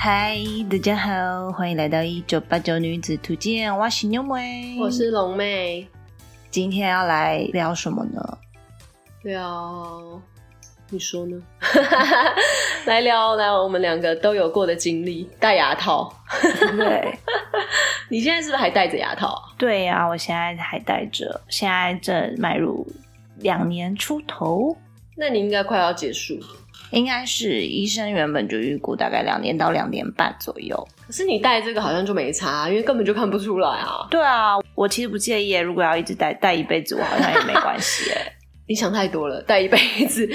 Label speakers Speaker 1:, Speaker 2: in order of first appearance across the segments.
Speaker 1: 嗨，大家好，欢迎来到一九八九女子图鉴。我是妞妹，
Speaker 2: 我是龙妹。
Speaker 1: 今天要来聊什么呢？
Speaker 2: 聊，你说呢？来聊聊我们两个都有过的经历，戴牙套。
Speaker 1: 对，
Speaker 2: 你现在是不是还戴着牙套啊？
Speaker 1: 对呀，我现在还戴着，现在正迈入两年出头。
Speaker 2: 那你应该快要结束。
Speaker 1: 应该是医生原本就预估大概两年到两年半左右。
Speaker 2: 可是你戴这个好像就没差，因为根本就看不出来啊。
Speaker 1: 对啊，我其实不介意，如果要一直戴戴一辈子，我好像也没关系。哎，
Speaker 2: 你想太多了，戴一辈子，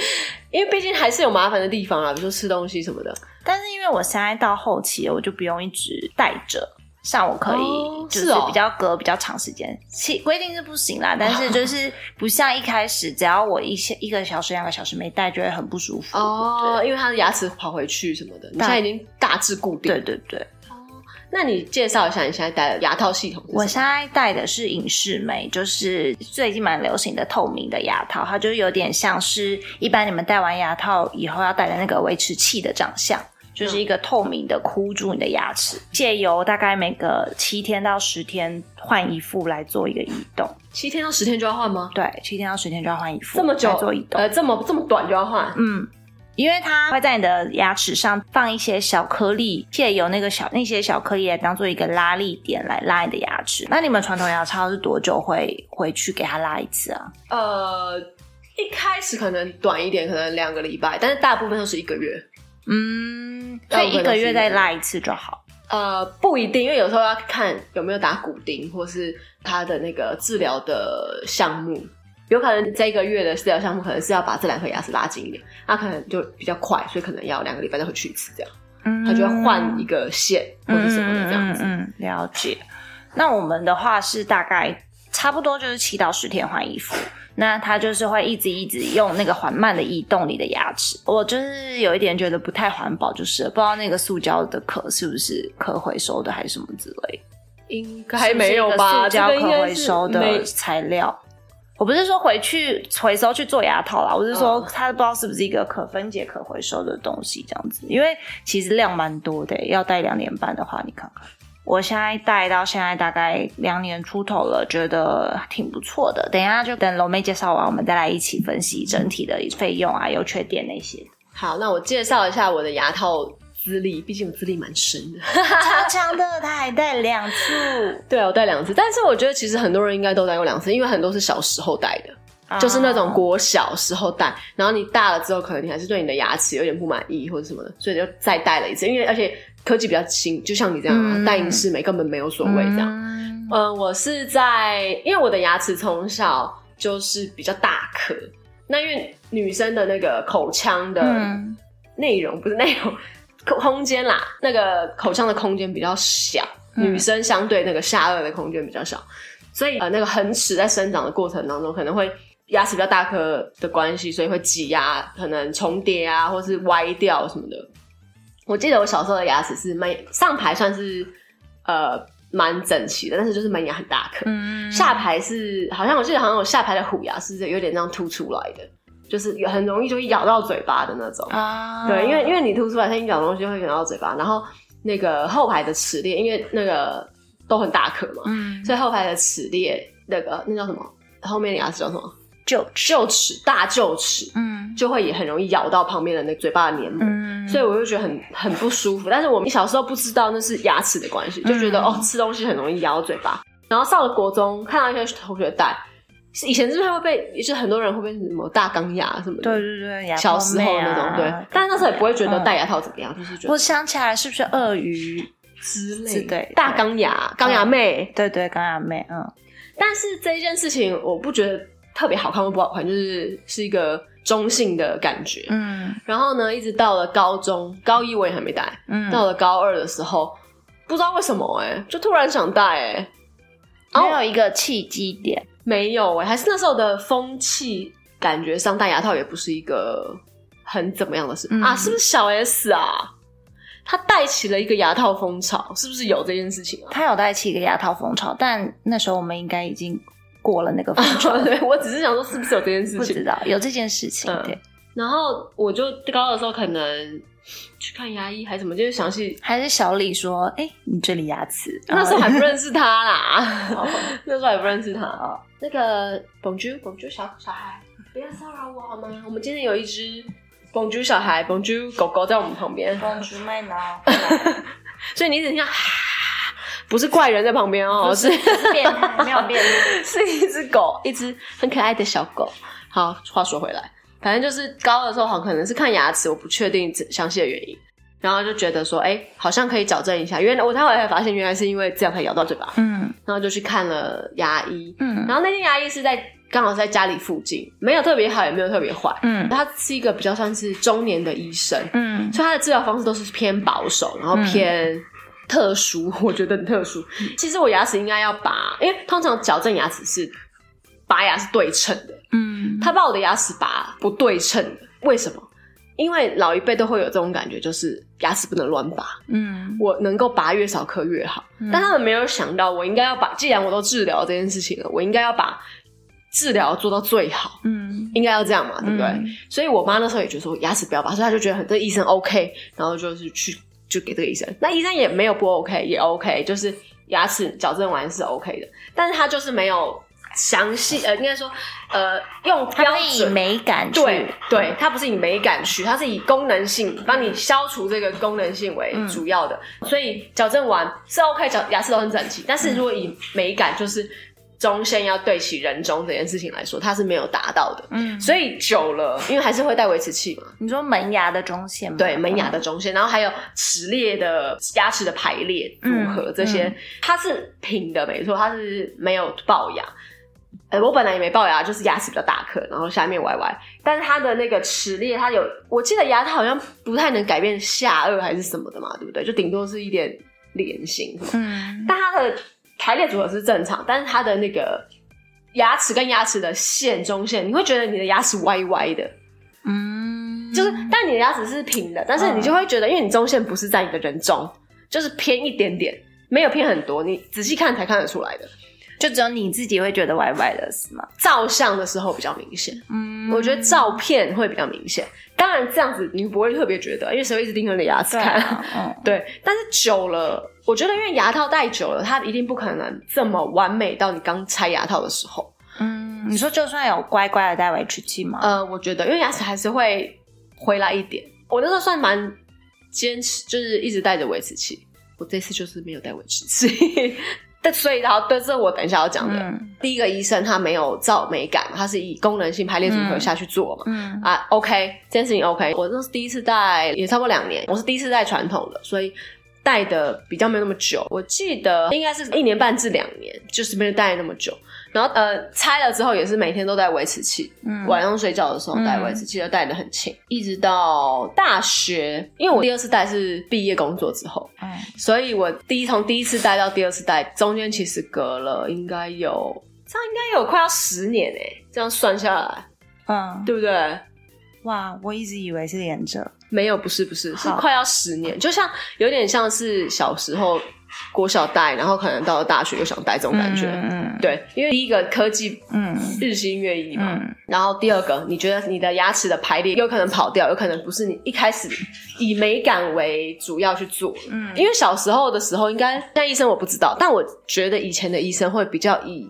Speaker 2: 因为毕竟还是有麻烦的地方啊，比如说吃东西什么的。
Speaker 1: 但是因为我现在到后期，我就不用一直戴着。像我可以就是比较隔比较长时间，其规定是不行啦，但是就是不像一开始，只要我一些一个小时两个小时没戴，就会很不舒服
Speaker 2: 哦，因为他的牙齿跑回去什么的，你现在已经大致固定。
Speaker 1: 对对对。
Speaker 2: 哦，那你介绍一下你现在戴的牙套系统？
Speaker 1: 我现在戴的是隐适美，就是最近蛮流行的透明的牙套，它就有点像是一般你们戴完牙套以后要戴的那个维持器的长相。就是一个透明的箍住你的牙齿，借由大概每个七天到十天换一副来做一个移动。
Speaker 2: 七天到十天就要换吗？
Speaker 1: 对，七天到十天就要换一副。
Speaker 2: 这么久
Speaker 1: 做移动？
Speaker 2: 呃，这么这么短就要换？
Speaker 1: 嗯，因为它会在你的牙齿上放一些小颗粒，借由那个小那些小颗粒来当做一个拉力点来拉你的牙齿。那你们传统牙超是多久会回去给它拉一次啊？
Speaker 2: 呃，一开始可能短一点，可能两个礼拜，但是大部分都是一个月。
Speaker 1: 嗯，所以一个月再拉一次就好。
Speaker 2: 呃，不一定，因为有时候要看有没有打骨钉，或是他的那个治疗的项目，有可能这一个月的治疗项目可能是要把这两颗牙齿拉紧一点，那可能就比较快，所以可能要两个礼拜再回去一次这样。嗯，他就会换一个线或者什么的这样子。
Speaker 1: 嗯，了解。那我们的话是大概差不多就是七到十天换一副。那它就是会一直一直用那个缓慢的移动你的牙齿，我就是有一点觉得不太环保，就是不知道那个塑胶的壳是不是可回收的还是什么之类，
Speaker 2: 应该没有吧？
Speaker 1: 塑胶可回收的材料，我不是说回去回收去做牙套啦，我是说它不知道是不是一个可分解可回收的东西这样子，因为其实量蛮多的，要戴两年半的话，你看看。我现在戴到现在大概两年出头了，觉得挺不错的。等一下就等龙妹介绍完，我们再来一起分析整体的费用啊、优缺点那些。
Speaker 2: 好，那我介绍一下我的牙套资历，毕竟我资历蛮深的，
Speaker 1: 超强的。他还戴两次，
Speaker 2: 对啊，我戴两次。但是我觉得其实很多人应该都戴过两次，因为很多是小时候戴的，就是那种国小时候戴，然后你大了之后，可能你还是对你的牙齿有点不满意或者什么的，所以就再戴了一次。因为而且。科技比较新，就像你这样戴隐适美根本没有所谓这样。嗯，我是在，因为我的牙齿从小就是比较大颗，那因为女生的那个口腔的内容不是内容空间啦，那个口腔的空间比较小，女生相对那个下颚的空间比较小，所以呃那个恒齿在生长的过程当中可能会牙齿比较大颗的关系，所以会挤压，可能重叠啊，或是歪掉什么的。我记得我小时候的牙齿是门上排算是呃蛮整齐的，但是就是门牙很大颗。嗯，下排是好像我记得好像我下排的虎牙是有点这样凸出来的，就是很容易就会咬到嘴巴的那种。啊，对，因为因为你凸出来，它一咬东西会咬到嘴巴。然后那个后排的齿列，因为那个都很大颗嘛，嗯，所以后排的齿列那个那叫什么？后面的牙齿叫什么？
Speaker 1: 臼
Speaker 2: 臼齿，大臼齿，嗯，就会也很容易咬到旁边的那嘴巴的黏膜。所以我就觉得很很不舒服，但是我们小时候不知道那是牙齿的关系，就觉得哦吃东西很容易咬嘴巴。然后上了国中，看到一些同学戴，以前是不是会被，也是很多人会被什么大钢牙什么的？
Speaker 1: 对对对，
Speaker 2: 小时候那种对。但是那时候也不会觉得戴牙套怎么样，就是觉得。
Speaker 1: 我想起来是不是鳄鱼之类？
Speaker 2: 对，大钢牙，钢牙妹，
Speaker 1: 对对，钢牙妹，嗯。
Speaker 2: 但是这件事情，我不觉得特别好看或不好看，就是是一个。中性的感觉，嗯，然后呢，一直到了高中，高一我也还没戴，嗯，到了高二的时候，不知道为什么，哎，就突然想戴，哎，
Speaker 1: 没有一个契机点，
Speaker 2: 没有，哎，还是那时候的风气，感觉上戴牙套也不是一个很怎么样的事啊，是不是小 S 啊？他带起了一个牙套风潮，是不是有这件事情啊？
Speaker 1: 他有带起一个牙套风潮，但那时候我们应该已经。过了那个 风潮，
Speaker 2: 对我只是想说，是不是有这件事情？不
Speaker 1: 知道有这件事情。对，
Speaker 2: 然后我就高二的时候，可能去看牙医还是什么，就是详细。
Speaker 1: 还是小李说：“哎，你这里牙齿。”
Speaker 2: 那时候还不认识他啦，那时候还不认识他啊。那个 Bonjour，Bonjour 小小孩，不要骚扰我好吗？我们今天有一只 Bonjour 小孩，Bonjour 狗狗在我们旁边。
Speaker 1: Bonjour 麦挠。
Speaker 2: 所以你等一下，不是怪人在旁边哦，是
Speaker 1: 变态，没有变态，
Speaker 2: 是一只狗，一只很可爱的小狗。好，话说回来。反正就是高的时候，好可能是看牙齿，我不确定详细的原因，然后就觉得说，哎，好像可以矫正一下。原来我后来才发现，原来是因为这样才咬到嘴巴。嗯，然后就去看了牙医。嗯，然后那间牙医是在刚好在家里附近，没有特别好，也没有特别坏。嗯，他是一个比较算是中年的医生。嗯，所以他的治疗方式都是偏保守，然后偏特殊，我觉得很特殊。其实我牙齿应该要拔，因为通常矫正牙齿是拔牙是对称的。嗯，他把我的牙齿拔不对称的，为什么？因为老一辈都会有这种感觉，就是牙齿不能乱拔。嗯，我能够拔越少颗越好。但他们没有想到，我应该要把，既然我都治疗这件事情了，我应该要把治疗做到最好。嗯，应该要这样嘛，对不对？所以我妈那时候也觉得说牙齿不要拔，所以她就觉得很这医生 OK，然后就是去就给这个医生。那医生也没有不 OK，也 OK，就是牙齿矫正完是 OK 的，但是他就是没有。详细呃，应该说呃，用标准
Speaker 1: 美感
Speaker 2: 对对，它不是以美感去，它是以功能性帮你消除这个功能性为主要的，所以矫正完是 OK，矫牙齿都很整齐。但是如果以美感，就是中线要对齐人中这件事情来说，它是没有达到的。嗯，所以久了，因为还是会带维持器嘛。
Speaker 1: 你说门牙的中线吗？
Speaker 2: 对，门牙的中线，然后还有齿列的牙齿的排列组合这些，它是平的，没错，它是没有龅牙。呃，我本来也没龅牙，就是牙齿比较大颗，然后下面歪歪。但是它的那个齿列，它有，我记得牙它好像不太能改变下颚还是什么的嘛，对不对？就顶多是一点脸型。嗯。但它的排列组合是正常，但是它的那个牙齿跟牙齿的线中线，你会觉得你的牙齿歪歪的。嗯。就是，但你的牙齿是平的，但是你就会觉得，因为你中线不是在你的人中，就是偏一点点，没有偏很多，你仔细看才看得出来的。
Speaker 1: 就只有你自己会觉得歪歪的是吗？
Speaker 2: 照相的时候比较明显，嗯，我觉得照片会比较明显。当然这样子你不会特别觉得，因为谁会一直盯着你的牙齿看？嗯，对。但是久了，我觉得因为牙套戴久了，它一定不可能这么完美到你刚拆牙套的时候。
Speaker 1: 嗯，你说就算有乖乖的戴维持器吗？
Speaker 2: 呃，我觉得因为牙齿还是会回来一点。我那时候算蛮坚持，就是一直戴着维持器。我这次就是没有戴维持器。但所以，然后，对，这我等一下要讲的。第一个医生他没有照美感，他是以功能性排列组合下去做嘛。嗯啊，OK，这件事情 OK。我那是第一次戴，也差不多两年。我是第一次戴传统的，所以戴的比较没有那么久。我记得应该是一年半至两年，就是没有戴那么久。然后呃，拆了之后也是每天都戴维持器，嗯晚上睡觉的时候戴维持器，就戴的很轻，一直到大学，因为我第二次戴是毕业工作之后，嗯，所以我第一从第一次戴到第二次戴中间其实隔了应该有这样应该有快要十年哎，这样算下来，嗯，对不对？
Speaker 1: 哇，我一直以为是连着，
Speaker 2: 没有，不是不是，是快要十年，就像有点像是小时候。国小戴，然后可能到了大学又想戴这种感觉，嗯，对，因为第一个科技，嗯，日新月异嘛，然后第二个，你觉得你的牙齿的排列有可能跑掉，有可能不是你一开始以美感为主要去做，嗯，因为小时候的时候，应该像医生我不知道，但我觉得以前的医生会比较以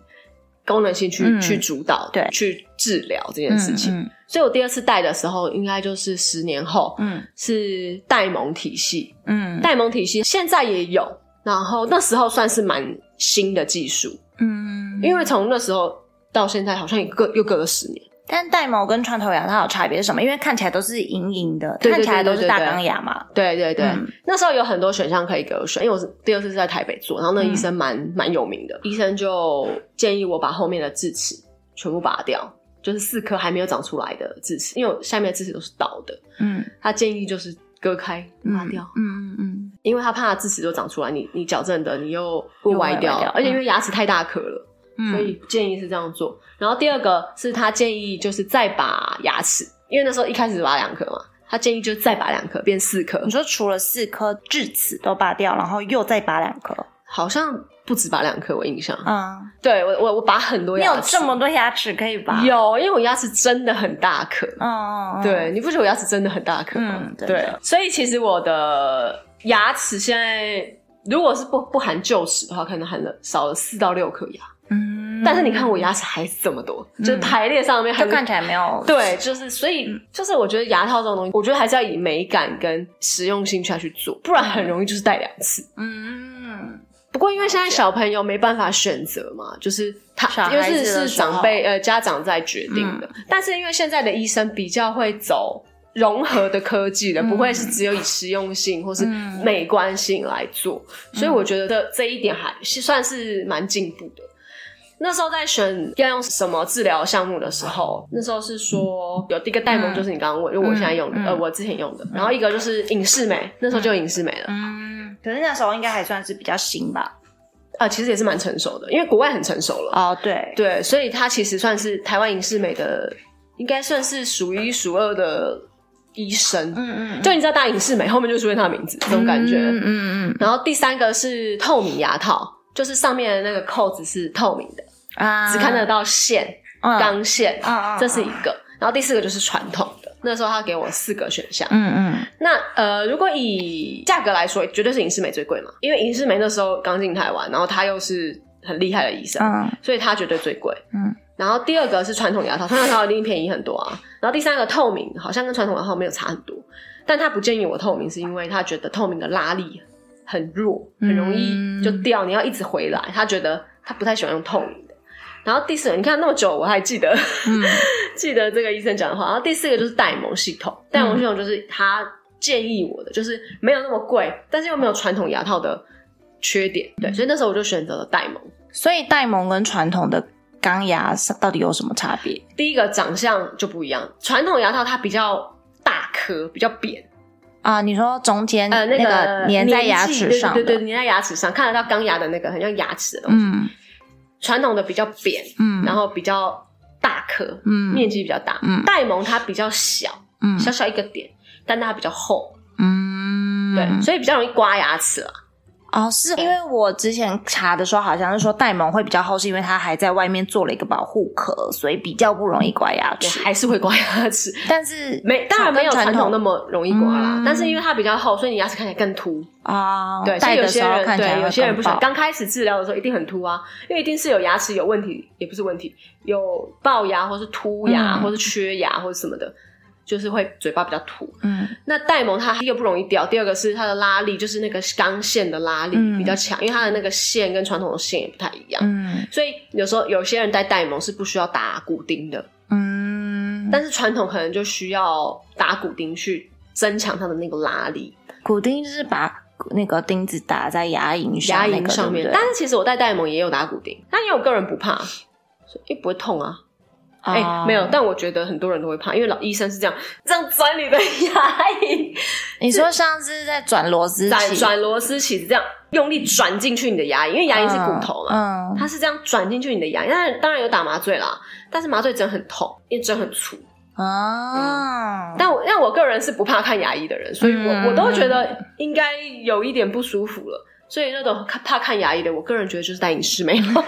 Speaker 2: 功能性去去主导，
Speaker 1: 对，
Speaker 2: 去治疗这件事情，所以我第二次戴的时候，应该就是十年后，嗯，是戴蒙体系，嗯，戴蒙体系现在也有。然后那时候算是蛮新的技术，嗯，因为从那时候到现在好像也隔又隔了十年。
Speaker 1: 但戴毛跟穿头牙它有差别是什么？因为看起来都是隐隐的，看起来都是大钢牙嘛。
Speaker 2: 对对对，那时候有很多选项可以给我选，因为我是第二次是在台北做，然后那医生蛮蛮有名的，医生就建议我把后面的智齿全部拔掉，就是四颗还没有长出来的智齿，因为我下面的智齿都是倒的，嗯，他建议就是割开拔掉，嗯嗯嗯。因为他怕智齿就长出来，你你矫正的你又会歪掉，而且因为牙齿太大颗了，所以建议是这样做。然后第二个是他建议就是再拔牙齿，因为那时候一开始拔两颗嘛，他建议就再拔两颗变四颗。
Speaker 1: 你说除了四颗智齿都拔掉，然后又再拔两颗，
Speaker 2: 好像不止拔两颗，我印象。嗯，对我我我拔很多牙
Speaker 1: 齿，你有这么多牙齿可以拔？
Speaker 2: 有，因为我牙齿真的很大颗。嗯，对，你不觉得我牙齿真的很大颗吗？对，所以其实我的牙齿现在，如果是不不含臼齿的话，可能含了少了四到六颗牙。嗯，但是你看我牙齿还是这么多，就是排列上面
Speaker 1: 就看起来没有。
Speaker 2: 对，就是所以就是我觉得牙套这种东西，我觉得还是要以美感跟实用性下去做，不然很容易就是戴两次。嗯。不过，因为现在小朋友没办法选择嘛，就是他因为是是长辈呃家长在决定的。但是因为现在的医生比较会走融合的科技的，不会是只有以实用性或是美观性来做，所以我觉得这一点还是算是蛮进步的。那时候在选要用什么治疗项目的时候，那时候是说有第一个戴蒙，就是你刚刚问，就我现在用的，呃，我之前用的，然后一个就是影视美，那时候就有影视美了。
Speaker 1: 嗯可是那时候应该还算是比较新吧？
Speaker 2: 啊，其实也是蛮成熟的，因为国外很成熟了。
Speaker 1: 哦，对
Speaker 2: 对，所以它其实算是台湾影视美的，应该算是数一数二的医生。嗯嗯，就你知道大影视美后面就出现他的名字，这种感觉。嗯嗯嗯。然后第三个是透明牙套，就是上面的那个扣子是透明的啊，只看得到线，钢线。啊这是一个。然后第四个就是传统的。那时候他给我四个选项，嗯嗯，那呃，如果以价格来说，绝对是银饰美最贵嘛，因为银饰美那时候刚进台湾，然后他又是很厉害的医生，嗯，所以他绝对最贵，嗯。然后第二个是传统牙套，传统牙套一定便宜很多啊。然后第三个透明，好像跟传统牙套没有差很多，但他不建议我透明，是因为他觉得透明的拉力很弱，很容易就掉，你要一直回来，他觉得他不太喜欢用透明的。然后第四个，你看那么久，我还记得，记得这个医生讲的话。然后第四个就是戴蒙系统，戴蒙系统就是他建议我的，就是没有那么贵，但是又没有传统牙套的缺点。对，所以那时候我就选择了戴蒙。
Speaker 1: 所以戴蒙跟传统的钢牙到底有什么差别？
Speaker 2: 第一个长相就不一样，传统牙套它比较大颗，比较扁
Speaker 1: 啊。你说中间呃那个粘在牙齿上，
Speaker 2: 对对，粘在牙齿上看得到钢牙的那个很像牙齿的东西。传统的比较扁，嗯，然后比较大颗，嗯，面积比较大，嗯，戴蒙它比较小，嗯，小小一个点，但它比较厚，嗯，对，所以比较容易刮牙齿了。
Speaker 1: 哦，是因为我之前查的时候，好像是说戴蒙会比较厚，是因为它还在外面做了一个保护壳，所以比较不容易刮牙齿，
Speaker 2: 还是会刮牙齿，
Speaker 1: 但是
Speaker 2: 没当然没有传统那么容易刮啦。但是因为它比较厚，所以你牙齿看起来更凸啊。对，所以有些人对有些人不喜欢，刚开始治疗的时候一定很凸啊，因为一定是有牙齿有问题，也不是问题，有龅牙或是凸牙或是缺牙或者什么的。就是会嘴巴比较土，嗯，那戴蒙它第一个不容易掉，第二个是它的拉力，就是那个钢线的拉力比较强，因为它的那个线跟传统的线也不太一样，嗯，所以有时候有些人戴戴蒙是不需要打骨钉的，嗯，但是传统可能就需要打骨钉去增强它的那个拉力。
Speaker 1: 骨钉就是把那个钉子打在牙龈牙龈
Speaker 2: 上面，但是其实我戴戴蒙也有打骨钉，但因为我个人不怕，所以不会痛啊。哎，没有，但我觉得很多人都会怕，因为老医生是这样这样钻你的牙龈。
Speaker 1: 你说像是在转螺丝转，
Speaker 2: 转螺丝起子这样用力转进去你的牙龈，因为牙龈是骨头嘛，嗯，它是这样转进去你的牙龈。但当然有打麻醉啦，但是麻醉针很痛，因为针很粗啊。但我因为我个人是不怕看牙医的人，所以我我都觉得应该有一点不舒服了。所以那种怕看牙医的，我个人觉得就是戴隐适美了。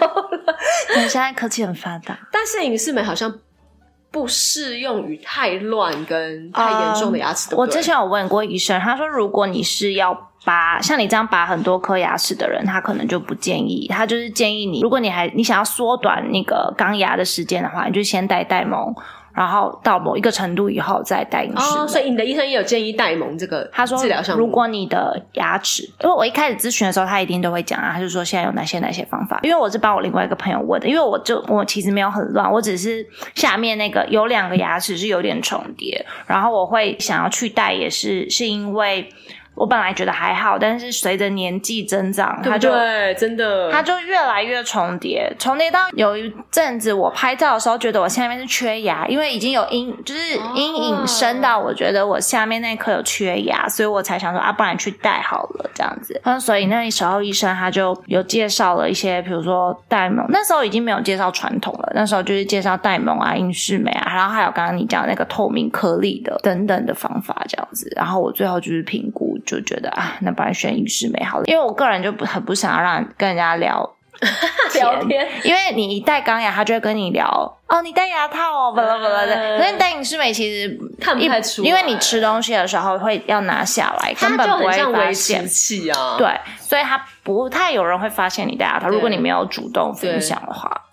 Speaker 1: 现在科技很发达，
Speaker 2: 但是隐适美好像不适用于太乱跟太严重的牙齿。
Speaker 1: 我之前有问过医生，他说如果你是要拔像你这样拔很多颗牙齿的人，他可能就不建议。他就是建议你，如果你还你想要缩短那个钢牙的时间的话，你就先戴戴蒙。然后到某一个程度以后再戴隐适
Speaker 2: 哦，所以你的医生也有建议戴蒙这个
Speaker 1: 他说
Speaker 2: 治疗项
Speaker 1: 目。如果你的牙齿，因为我一开始咨询的时候，他一定都会讲啊，他就说现在有哪些哪些方法。因为我是帮我另外一个朋友问的，因为我就我其实没有很乱，我只是下面那个有两个牙齿是有点重叠，然后我会想要去戴，也是是因为。我本来觉得还好，但是随着年纪增长，它就
Speaker 2: 真的，
Speaker 1: 它就越来越重叠，重叠到有一阵子我拍照的时候，觉得我下面是缺牙，因为已经有阴，就是阴影深到我觉得我下面那颗有缺牙，所以我才想说啊，不然去戴好了这样子。那所以那时候医生他就有介绍了一些，比如说戴蒙，那时候已经没有介绍传统了，那时候就是介绍戴蒙啊、英式美啊，然后还有刚刚你讲那个透明颗粒的等等的方法这样子。然后我最后就是评估。就觉得啊，那不然选影视美好了，因为我个人就不很不想要让跟人家聊。
Speaker 2: 聊天，
Speaker 1: 因为你一戴钢牙，他就会跟你聊哦，你戴牙套哦，巴拉巴拉的。可是你戴隐适美其实
Speaker 2: 看不太出，
Speaker 1: 因为你吃东西的时候会要拿下来，根本不会发现。
Speaker 2: 器啊，
Speaker 1: 对，所以他不太有人会发现你戴牙套，如果你没有主动分享的话。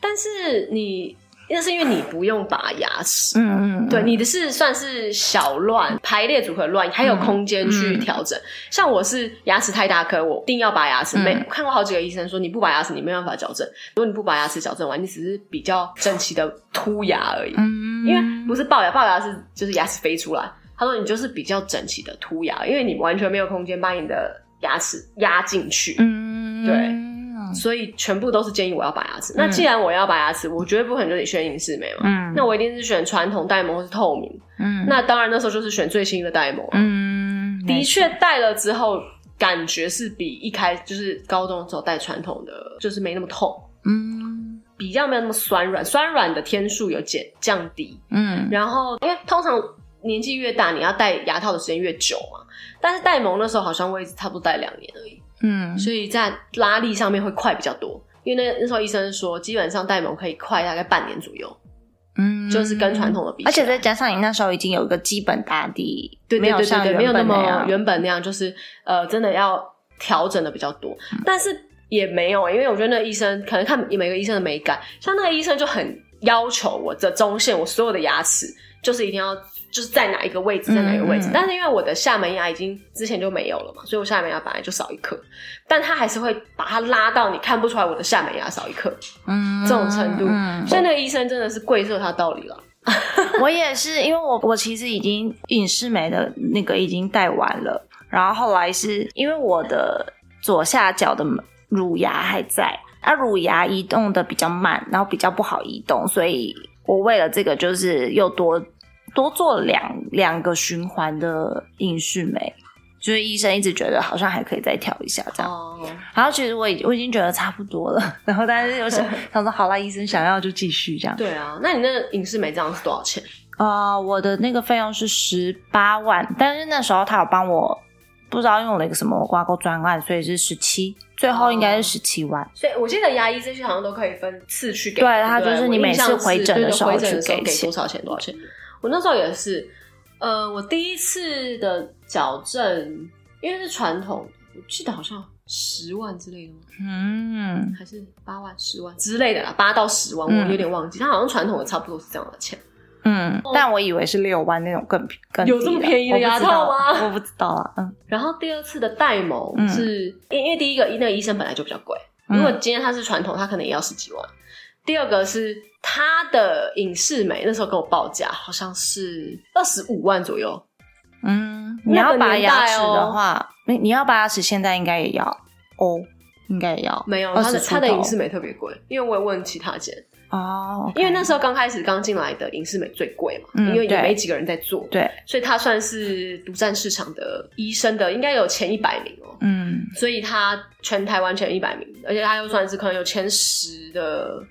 Speaker 2: 但是你。那是因为你不用拔牙齿，
Speaker 1: 嗯嗯，
Speaker 2: 对，你的是算是小乱排列组合乱，还有空间去调整。像我是牙齿太大颗，我一定要拔牙齿。没看过好几个医生说，你不拔牙齿你没办法矫正。如果你不拔牙齿矫正完，你只是比较整齐的凸牙而已。嗯，因为不是龅牙，龅牙是就是牙齿飞出来。他说你就是比较整齐的凸牙，因为你完全没有空间把你的牙齿压进去。嗯，对。所以全部都是建议我要拔牙齿。那既然我要拔牙齿，我绝对不可能就得选隐适美嘛。嗯，那我一定是选传统戴蒙或是透明。嗯，那当然那时候就是选最新的戴蒙。嗯，的确戴了之后，感觉是比一开就是高中的时候戴传统的，就是没那么痛。嗯，比较没有那么酸软，酸软的天数有减降低。嗯，然后因为通常年纪越大，你要戴牙套的时间越久嘛。但是戴蒙那时候好像我也差不多戴两年而已。嗯，所以在拉力上面会快比较多，因为那那时候医生说，基本上戴蒙可以快大概半年左右。嗯，就是跟传统的比，
Speaker 1: 而且再加上你那时候已经有一个基本打底，
Speaker 2: 对对对对，没有那
Speaker 1: 么
Speaker 2: 原本那样，就是呃，真的要调整的比较多。但是也没有，因为我觉得那个医生可能看每个医生的美感，像那个医生就很要求我的中线，我所有的牙齿就是一定要。就是在哪一个位置，在哪一个位置，但是因为我的下门牙已经之前就没有了嘛，所以我下门牙本来就少一颗，但他还是会把它拉到你看不出来我的下门牙少一颗，嗯，这种程度，所以那个医生真的是贵受他道理了。
Speaker 1: 我也是，因为我我其实已经隐适美的那个已经戴完了，然后后来是因为我的左下角的乳牙还在，啊，乳牙移动的比较慢，然后比较不好移动，所以我为了这个就是又多。多做两两个循环的隐视美，就是医生一直觉得好像还可以再调一下这样。然后其实我已我已经觉得差不多了，然后但是又想 想说好了，医生想要就继续这样。
Speaker 2: 对啊，那你那个隐视美这样是多少钱？
Speaker 1: 啊，我的那个费用是十八万，但是那时候他有帮我不知道用了一个什么挂钩专案，所以是十七，最后应该是十七万。
Speaker 2: 所以我记得牙医这些好像都可以分次去给，
Speaker 1: 对他就是你每次回诊的时候去给
Speaker 2: 给多少钱多少钱。我那时候也是，呃，我第一次的矫正，因为是传统，我记得好像十万之类的吗，嗯，还是八万、十万之类的啦，八到十万，我有点忘记。它好像传统的差不多是这样的钱，
Speaker 1: 嗯，但我以为是六万那种更更
Speaker 2: 有这么便宜的牙套
Speaker 1: 吗？我不知道啊，嗯。
Speaker 2: 然后第二次的戴蒙是，因因为第一个那个医生本来就比较贵，如果今天他是传统，他可能也要十几万。第二个是他的影视美，那时候跟我报价好像是二十五万左右。
Speaker 1: 嗯，你要拔牙齿的话，你你要拔牙齿，现在应该也要哦，应该也要。
Speaker 2: 没有，他的他的影视美特别贵，因为我也问其他间
Speaker 1: 哦，
Speaker 2: 因为那时候刚开始刚进来的影视美最贵嘛，因为也没几个人在做，
Speaker 1: 对，
Speaker 2: 所以他算是独占市场的医生的，应该有前一百名哦。嗯，所以他全台湾前一百名，而且他又算是可能有前十的。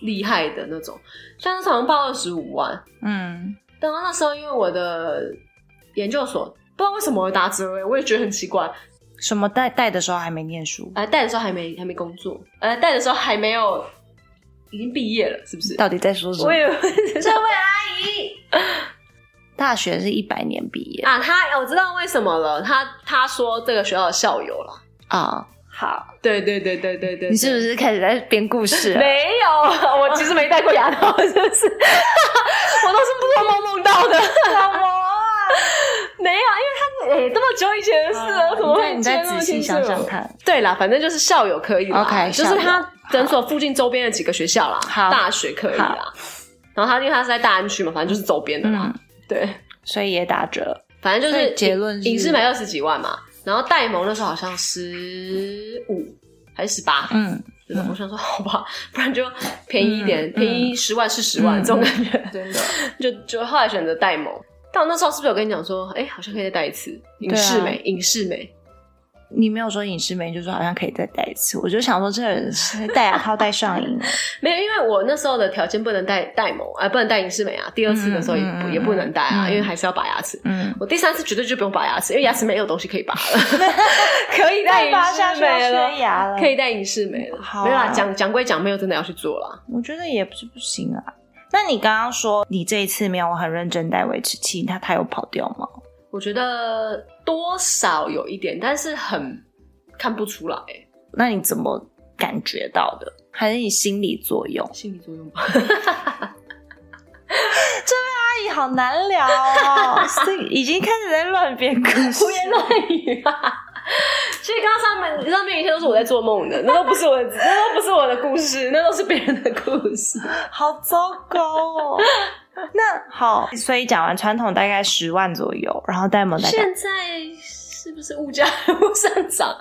Speaker 2: 厉害的那种，像是好像报二十五万，嗯，但那时候因为我的研究所不知道为什么会打折，我也觉得很奇怪。
Speaker 1: 什么带带的时候还没念书，
Speaker 2: 呃，带的时候还没还没工作，呃，带的时候还没有已经毕业了，是不是？
Speaker 1: 到底在说什么？
Speaker 2: 这位阿姨，
Speaker 1: 大学是一百年毕业。
Speaker 2: 啊，他我知道为什么了，他他说这个学校的校友了。
Speaker 1: 啊。
Speaker 2: 好，对对对对对对，
Speaker 1: 你是不是开始在编故事？
Speaker 2: 没有，我其实没戴过牙套，是不是？我都是做梦梦到的。
Speaker 1: 什么？
Speaker 2: 没有，因为他哎，这么久以前的事了，怎么会？
Speaker 1: 你再仔细想想看。
Speaker 2: 对啦，反正就是校友可以
Speaker 1: ，OK，
Speaker 2: 就是他诊所附近周边的几个学校啦，大学可以啦。然后他因为他是在大安区嘛，反正就是周边的啦。对，
Speaker 1: 所以也打折。
Speaker 2: 反正就是
Speaker 1: 结论，
Speaker 2: 影视买二十几万嘛。然后戴蒙那时候好像十五还是十八，嗯，我想说好吧，不然就便宜一点，便宜十万是十万这种感觉，
Speaker 1: 真的，
Speaker 2: 就就后来选择戴蒙。但我那时候是不是有跟你讲说，哎，好像可以再戴一次？影视美，影视美，
Speaker 1: 你没有说隐适美，就说好像可以再戴一次，我就想说这人是戴牙套戴上瘾了。
Speaker 2: 没有，因为我那时候的条件不能戴戴蒙，哎，不能戴隐适美啊。第二次的时候也不、也不能戴啊，因为还是要拔牙齿。
Speaker 1: 嗯，
Speaker 2: 我第三次绝对就不用拔牙齿，因为牙齿没有东西可以拔了，可以戴隐
Speaker 1: 拔下去要
Speaker 2: 适美
Speaker 1: 了，
Speaker 2: 可以戴隐适美了。
Speaker 1: 好啊
Speaker 2: 没有啦，讲讲归讲，没有真的要去做啦。
Speaker 1: 我觉得也不是不行啊。那你刚刚说你这一次没有很认真戴维持器，它它有跑掉吗？
Speaker 2: 我觉得多少有一点，但是很看不出来、欸
Speaker 1: 那你怎么感觉到的？还是你心理作用？
Speaker 2: 心理作用吧。
Speaker 1: 这位阿姨好难聊哦，已经开始在乱编故事，
Speaker 2: 胡言乱语啊！其实刚刚上面上面一切都是我在做梦的，那都不是我的，那都不是我的故事，那都是别人的故事。
Speaker 1: 好糟糕哦。那好，所以讲完传统大概十万左右，然后戴蒙大概，
Speaker 2: 现在是不是物价还会上涨？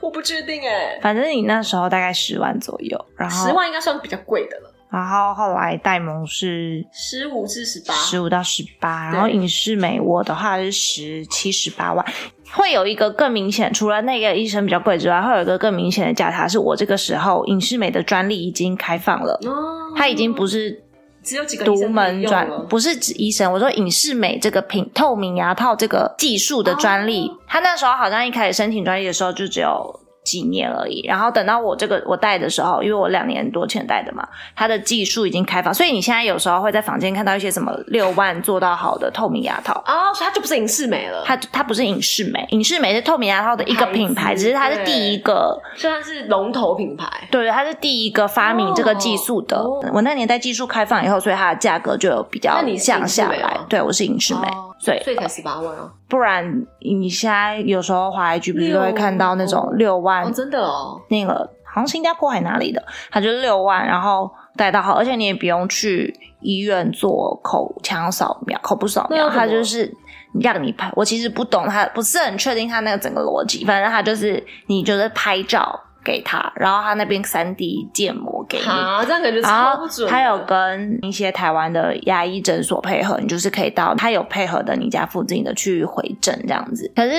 Speaker 2: 我不确定哎、
Speaker 1: 反正你那时候大概十万左右，然后
Speaker 2: 十，万应该算比较贵的了，
Speaker 1: 然后后来戴蒙是
Speaker 2: 十五至十八。
Speaker 1: 十五到十八，然后影视美我的话是十七十八万。会有一个更明显，除了那个医生比较贵之外，会有一个更明显的价差，是我这个时候影视美的专利已经开放了，
Speaker 2: 哦，
Speaker 1: 它已经不是
Speaker 2: 只有几个
Speaker 1: 独门专，不是指医生，我说影视美这个品透明牙套这个技术的专利，
Speaker 2: 哦。
Speaker 1: 他那时候好像一开始申请专利的时候就只有几年而已，然后等到我这个我戴的时候，因为我两年多前戴的嘛，它的技术已经开放，所以你现在有时候会在房间看到一些什么六万做到好的透明牙套。
Speaker 2: 哦，所以它就不是影视美了，
Speaker 1: 它它不是影视美，影视美是透明牙套的一个品牌，只是它是第一个，
Speaker 2: 虽然是龙头品牌。
Speaker 1: 对，它是第一个发明这个技术的。
Speaker 2: 哦
Speaker 1: 我那年代技术开放以后，所以它的价格就有比较
Speaker 2: 那你是
Speaker 1: 降下。来对，我是影视美，
Speaker 2: 哦
Speaker 1: 所以
Speaker 2: 所以才十八万哦。
Speaker 1: 不然你现在有时候滑 IG 不是都会看到那种
Speaker 2: 六
Speaker 1: 六万
Speaker 2: 哦，真的哦。
Speaker 1: 那个好像新加坡还哪里的，他就是六万，然后带到好，而且你也不用去医院做口腔扫描、口部扫描，
Speaker 2: 那要怎么
Speaker 1: 它就是让你拍。我其实不懂他，不是很确定他那个整个逻辑，反正他就是你就是拍照给他，然后他那边三 D 建模给你。
Speaker 2: 啊，这样感觉超准的。
Speaker 1: 还有跟一些台湾的牙医诊所配合，你就是可以到他有配合的你家附近的去回诊这样子。可是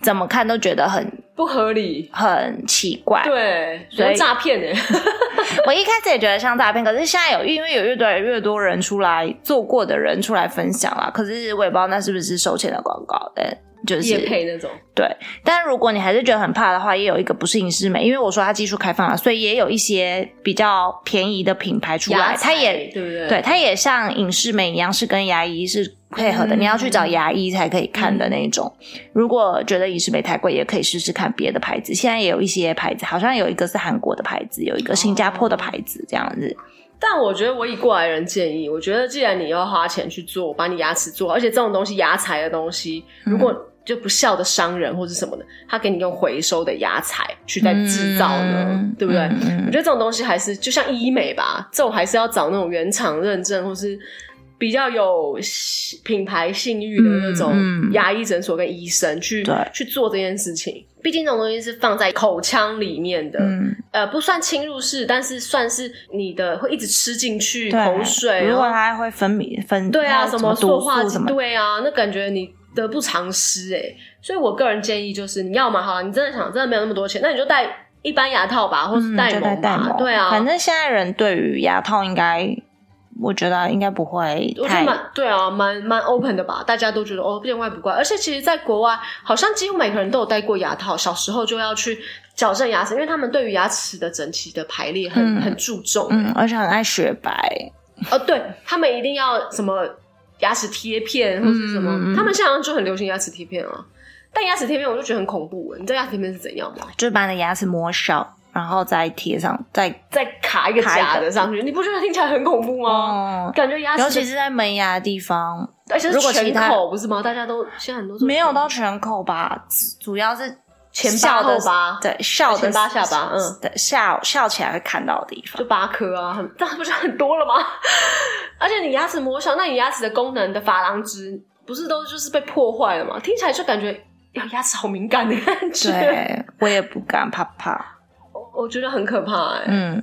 Speaker 1: 怎么看都觉得很
Speaker 2: 不合理。
Speaker 1: 很奇怪。
Speaker 2: 对，
Speaker 1: 所以
Speaker 2: 诈骗哎，
Speaker 1: 我一开始也觉得像诈骗，可是现在有因为有越来越多人出来做过的人出来分享啦。可是我也不知道那是不是收钱的广告，但就是
Speaker 2: 夜配那种。
Speaker 1: 对，但如果你还是觉得很怕的话，也有一个不是影视美，因为我说它技术开放了，所以也有一些比较便宜的品牌出来，它也
Speaker 2: 对不对？
Speaker 1: 对，它也像影视美一样，是跟牙医是配合的，
Speaker 2: 嗯
Speaker 1: 你要去找牙医才可以看的那种。如果觉得影视美太贵，也可以试试看别的牌子。现在也有一些牌子，好像有一个是韩国的牌子，有一个新加坡的牌子，这样子。
Speaker 2: 但我觉得我以过来人建议，我觉得既然你要花钱去做，把你牙齿做，而且这种东西牙材的东西，
Speaker 1: 嗯
Speaker 2: 如果就不孝的商人或是什么的，他给你用回收的牙材去再制造呢，
Speaker 1: 嗯
Speaker 2: 对不对？我觉得这种东西还是就像医美吧，这种还是要找那种原厂认证或是。比较有品牌信誉的那种牙医诊所跟医生去、
Speaker 1: 对。
Speaker 2: 去做这件事情，毕竟这种东西是放在口腔里面的，
Speaker 1: 嗯，
Speaker 2: 呃，不算侵入式，但是算是你的会一直吃进去。口水，
Speaker 1: 如果它会分泌分
Speaker 2: 对啊，什么
Speaker 1: 毒
Speaker 2: 塑化
Speaker 1: 什，么，
Speaker 2: 对啊，那感觉你得不偿失哎。所以我个人建议就是，你要嘛好了，你真的想真的没有那么多钱，那你就戴一般牙套吧，或是戴蒙吧，对啊。
Speaker 1: 反正现在人对于牙套应该，我觉得应该不会
Speaker 2: 我觉得蛮对啊，蛮蛮 open 的吧，大家都觉得哦见怪不怪。而且其实，在国外好像几乎每个人都有戴过牙套，小时候就要去矫正牙齿，因为他们对于牙齿的整齐的排列很、
Speaker 1: 嗯
Speaker 2: 很注重。
Speaker 1: 嗯，而且很爱雪白，
Speaker 2: 哦，对他们一定要什么牙齿贴片或是什么，他们现在好像就很流行牙齿贴片啊。但牙齿贴片我就觉得很恐怖，你知道牙齿贴片是怎样吗？
Speaker 1: 就是把你的牙齿磨小，然后再贴上，再
Speaker 2: 再卡一个假的上去，你不觉得听起来很恐怖吗？
Speaker 1: 哦，
Speaker 2: 感觉牙齿，
Speaker 1: 尤其是在门牙的地方，
Speaker 2: 而且是全口不是吗？大家都现在很多都
Speaker 1: 没有到全口吧，主要是
Speaker 2: 前八后八
Speaker 1: 对笑的
Speaker 2: 前八下巴嗯，
Speaker 1: 对笑笑起来会看到的地方
Speaker 2: 就。八颗啊，很这不是很多了吗？而且你牙齿磨小，那你牙齿的功能的珐琅质不是都就是被破坏了吗？听起来就感觉呀牙齿好敏感的感觉，
Speaker 1: 对，我也不敢怕怕。
Speaker 2: 我觉得很可怕哎、
Speaker 1: 嗯，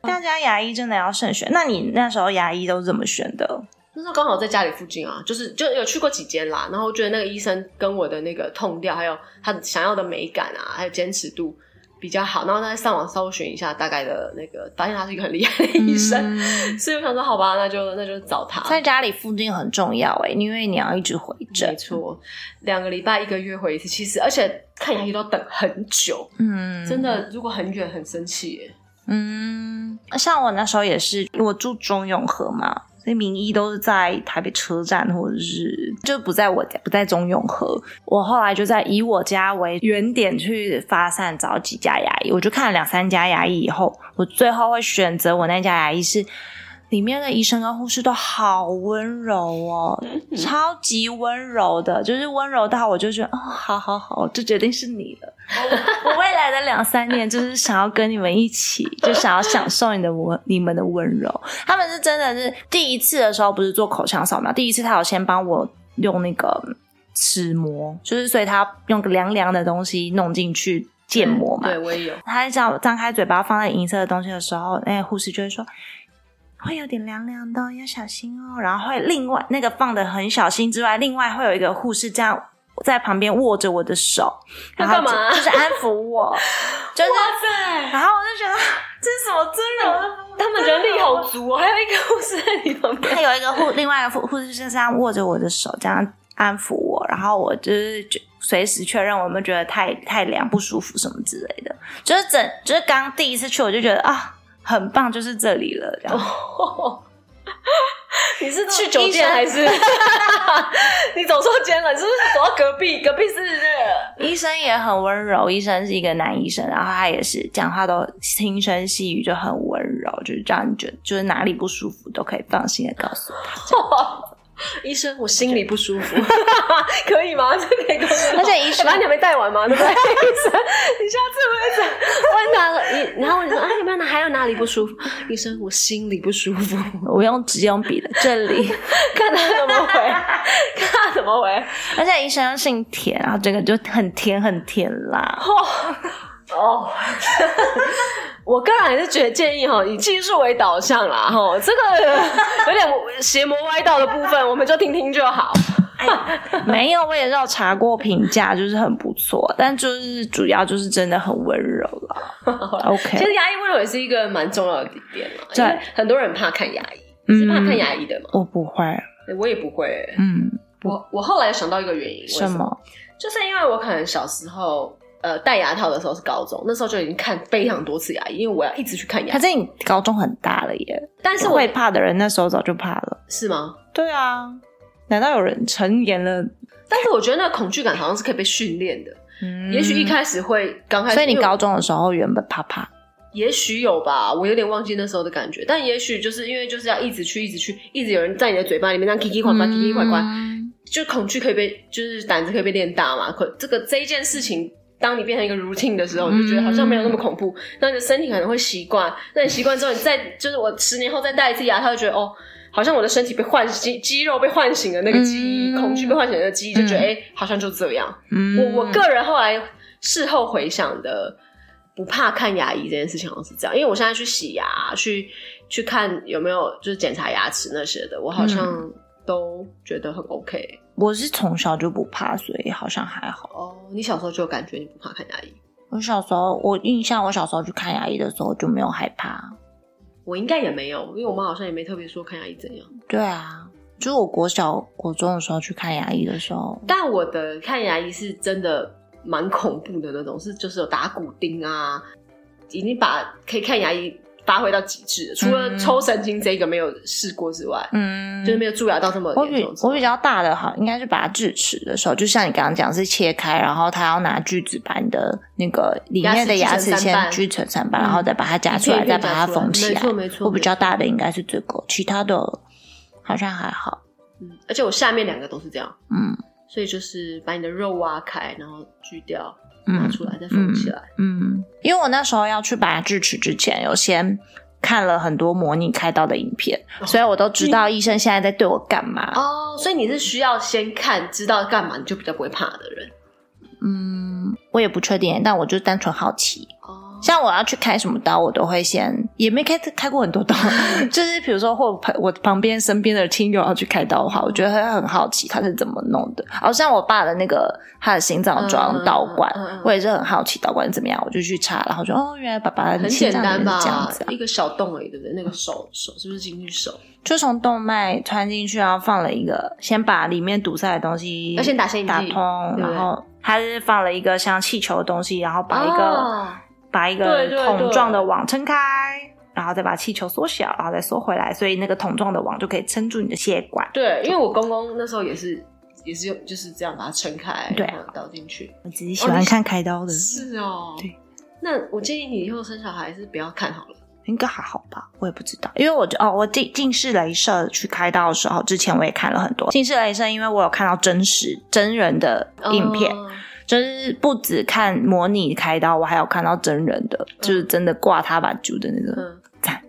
Speaker 1: 大家牙医真的要慎选。那你那时候牙医都是怎么选的？
Speaker 2: 那时候刚好在家里附近啊，就是就有去过几间啦，然后觉得那个医生跟我的那个痛调，还有他想要的美感啊，还有坚持度比较好，然后再上网搜寻一下大概的那个，发现他是一个很厉害的医生，所以我想说，好吧，那就那就找他。
Speaker 1: 在家里附近很重要哎，因为你要一直回诊，
Speaker 2: 没错，两个礼拜一个月回一次，其实而且看牙医都要等很久，嗯，真的，如果很远很生气耶。
Speaker 1: 嗯，像我那时候也是，我住中永和嘛。所以名医都是在台北车站，或者是就不在我家，不在中永和。我后来就在以我家为原点去发散找几家牙医，我就看了两三家牙医以后，我最后会选择我那家牙医是。里面的医生跟护士都好温柔哦，超级温柔的，就是温柔到我就觉得哦，好好好，就决定是你了。我未来的两三年就是想要跟你们一起，就想要享受你的温，你们的温柔。他们是真的是第一次的时候不是做口腔扫描，第一次他有先帮我用那个齿模，就是所以他用个凉凉的东西弄进去建模嘛。
Speaker 2: 对我也有。
Speaker 1: 他叫我张开嘴巴放在银色的东西的时候，那个护士就会说。会有点凉凉的，要小心哦。然后会另外那个放的很小心之外，另外会有一个护士这样在旁边握着我的手，
Speaker 2: 要干嘛
Speaker 1: 就是安抚我。就是然后我就觉得这是什么尊荣？
Speaker 2: 他们人力好足哦，还有一个护士在你旁边，
Speaker 1: 还有一个护，另外一个护护士是这样握着我的手，这样安抚我。然后我就是随时确认我们觉得太太凉不舒服什么之类的。就是整就是刚第一次去，我就觉得啊。很棒，就是这里了。然后
Speaker 2: 你是去酒店还是？你走错间了，是不是走到隔壁？隔壁是
Speaker 1: 那个医生也很温柔，医生是一个男医生，然后他也是讲话都轻声细语，就很温柔，就是这样觉得，就是哪里不舒服都可以放心的告诉他。
Speaker 2: 医生，我心里不舒服，可以吗？这可以告诉
Speaker 1: 而且医生，
Speaker 2: 反正你还没带完吗，对不对？医生，你下次会问他了，你然后你说啊，有没有哪还有哪里不舒服？医生，我心里不舒服，
Speaker 1: 我用直接用笔的这里，
Speaker 2: 看他怎么回，看他怎么回。
Speaker 1: 而且医生姓田，然后这个就很甜很甜啦。
Speaker 2: 哦，我个人还是觉得建议哈，以技术为导向啦哈，这个 有点邪魔歪道的部分，我们就听听就好。
Speaker 1: 没有，我也是有查过评价，就是很不错，但就是主要就是真的很温柔了。OK，
Speaker 2: 其实牙医温柔也是一个蛮重要的点嘛，对，很多人怕看牙医，是怕看牙医的嘛？
Speaker 1: 我不会，
Speaker 2: 我也不会。嗯，我我后来想到一个原因，
Speaker 1: 什么？
Speaker 2: 就是因为我可能小时候。呃，戴牙套的时候是高中，那时候就已经看非常多次牙医，因为我要一直去看牙。
Speaker 1: 可是你高中很大了耶，
Speaker 2: 但是
Speaker 1: 会怕的人那时候早就怕了，
Speaker 2: 是吗？
Speaker 1: 对啊，难道有人成年了？
Speaker 2: 但是我觉得那个恐惧感好像是可以被训练的，嗯，也许一开始会刚开始，
Speaker 1: 所以你高中的时候原本怕怕，
Speaker 2: 也许有吧，我有点忘记那时候的感觉，但也许就是因为就是要一直去，一直去，一直有人在你的嘴巴里面这样 k 快快 k 快快，就恐惧可以被，就是胆子可以被练大嘛。可这个这一件事情。当你变成一个 routine 的时候，你就觉得好像没有那么恐怖。那你的身体可能会习惯。那你习惯之后，你再就是我十年后再戴一次牙套，就觉得哦，好像我的身体被唤肌肌肉被唤醒了，那个记忆恐惧被唤醒的记忆，就觉得哎，好像就这样。我我个人后来事后回想的，不怕看牙医这件事情好像是这样，因为我现在去洗牙，去去看有没有就是检查牙齿那些的，我好像都觉得很 OK。
Speaker 1: 我是从小就不怕，所以好像还好。
Speaker 2: 哦，你小时候就感觉你不怕看牙医？
Speaker 1: 我小时候，我印象我小时候去看牙医的时候就没有害怕。
Speaker 2: 我应该也没有，因为我妈好像也没特别说看牙医怎样。
Speaker 1: 对啊，就是我国小、国中的时候去看牙医的时候，
Speaker 2: 但我的看牙医是真的蛮恐怖的那种，是就是有打骨钉啊，已经把可以看牙医。发挥到极致，除了抽神经这个没有试过之外，嗯，就是没有蛀牙到这么严重。
Speaker 1: 我比较大的哈，应该是把它智齿的时候，就像你刚刚讲是切开，然后他要拿锯子把你的那个里面的牙齿先锯成三半，然后再把它夹出来，再把它缝起
Speaker 2: 来。没错没错。
Speaker 1: 我比较大的应该是这个，其他的好像还好。
Speaker 2: 嗯，而且我下面两个都是这样。嗯，所以就是把你的肉挖开，然后锯掉。拿出来再放起来。嗯，
Speaker 1: 因为我那时候要去拔智齿之前，有先看了很多模拟开刀的影片，所以我都知道医生现在在对我干嘛。
Speaker 2: 哦，所以你是需要先看知道干嘛，你就比较不会怕的人。
Speaker 1: 嗯，我也不确定，但我就单纯好奇。
Speaker 2: 哦，
Speaker 1: 像我要去开什么刀，我都会先也没开开过很多刀，就是比如说或我旁边身边的亲友要去开刀的话，我觉得他很好奇他是怎么弄的。好像我爸的那个他的心脏装导管，我也是很好奇导管怎么样，我就去查，然后就哦，原来爸爸
Speaker 2: 很简单
Speaker 1: 吧，这样子，
Speaker 2: 一个小洞而已，对不对？那个手手是不是进去手？
Speaker 1: 就从动脉穿进去，然后放了一个，先把里面堵塞的东西
Speaker 2: 要先打线
Speaker 1: 打通，然后他是放了一个像气球的东西，然后把一个把一个桶状的网撑开，然后再把气球缩小，然后再缩回来，所以那个桶状的网就可以撑住你的血管。
Speaker 2: 对，因为我公公那时候也是也是用就是这样把它撑开，
Speaker 1: 对，
Speaker 2: 倒进去。
Speaker 1: 我自己喜欢看开刀的，
Speaker 2: 是哦。
Speaker 1: 对，
Speaker 2: 那我建议你以后生小孩是不要看好了。
Speaker 1: 应该还好吧，我也不知道，因为我哦，我近近视雷射去开刀的时候，之前我也看了很多近视雷射，因为我有看到真实真人的影片，就是不止看模拟开刀，我还有看到真人的，就是真的挂他把揪的那个 赞。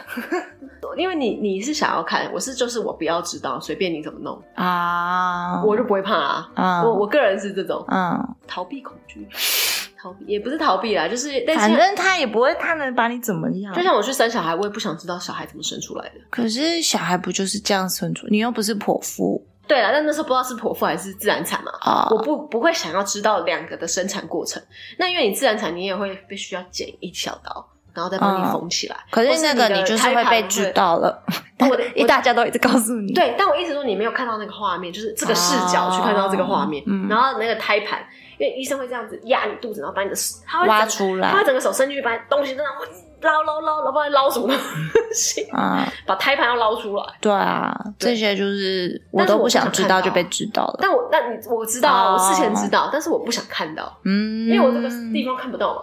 Speaker 2: 因为你你是想要看，我是就是我不要知道，随便你怎么弄啊，我就不会怕啊。我我个人是这种，嗯，逃避恐惧。逃避也不是逃避啦，就是
Speaker 1: 反正他也不会，他能把你怎么样？
Speaker 2: 就像我去生小孩，我也不想知道小孩怎么生出来的。
Speaker 1: 可是小孩不就是这样生出？你又不是剖腹。
Speaker 2: 对了，但那时候不知道是剖腹还是自然产嘛。啊，我不不会想要知道两个的生产过程。那因为你自然产，你也会必须要剪一小刀，然后再帮你缝起来。
Speaker 1: 可是那个你就是会被知道了，我 一大家都一直告诉你。
Speaker 2: 对，但我一直说你没有看到那个画面，就是这个视角去看到这个画面，然后那个胎盘。因为医生会这样子压你肚子，然后把你的他会
Speaker 1: 挖出来，
Speaker 2: 他整个手伸进去，把东西这样捞捞捞，捞不知道捞什么东西？啊，把胎盘要捞出来。
Speaker 1: 对啊，这些就是我都不想知道就被知道了。
Speaker 2: 但我那你我知道啊，我事前知道，但是我不想看到，嗯，因为我这个地方看不到嘛，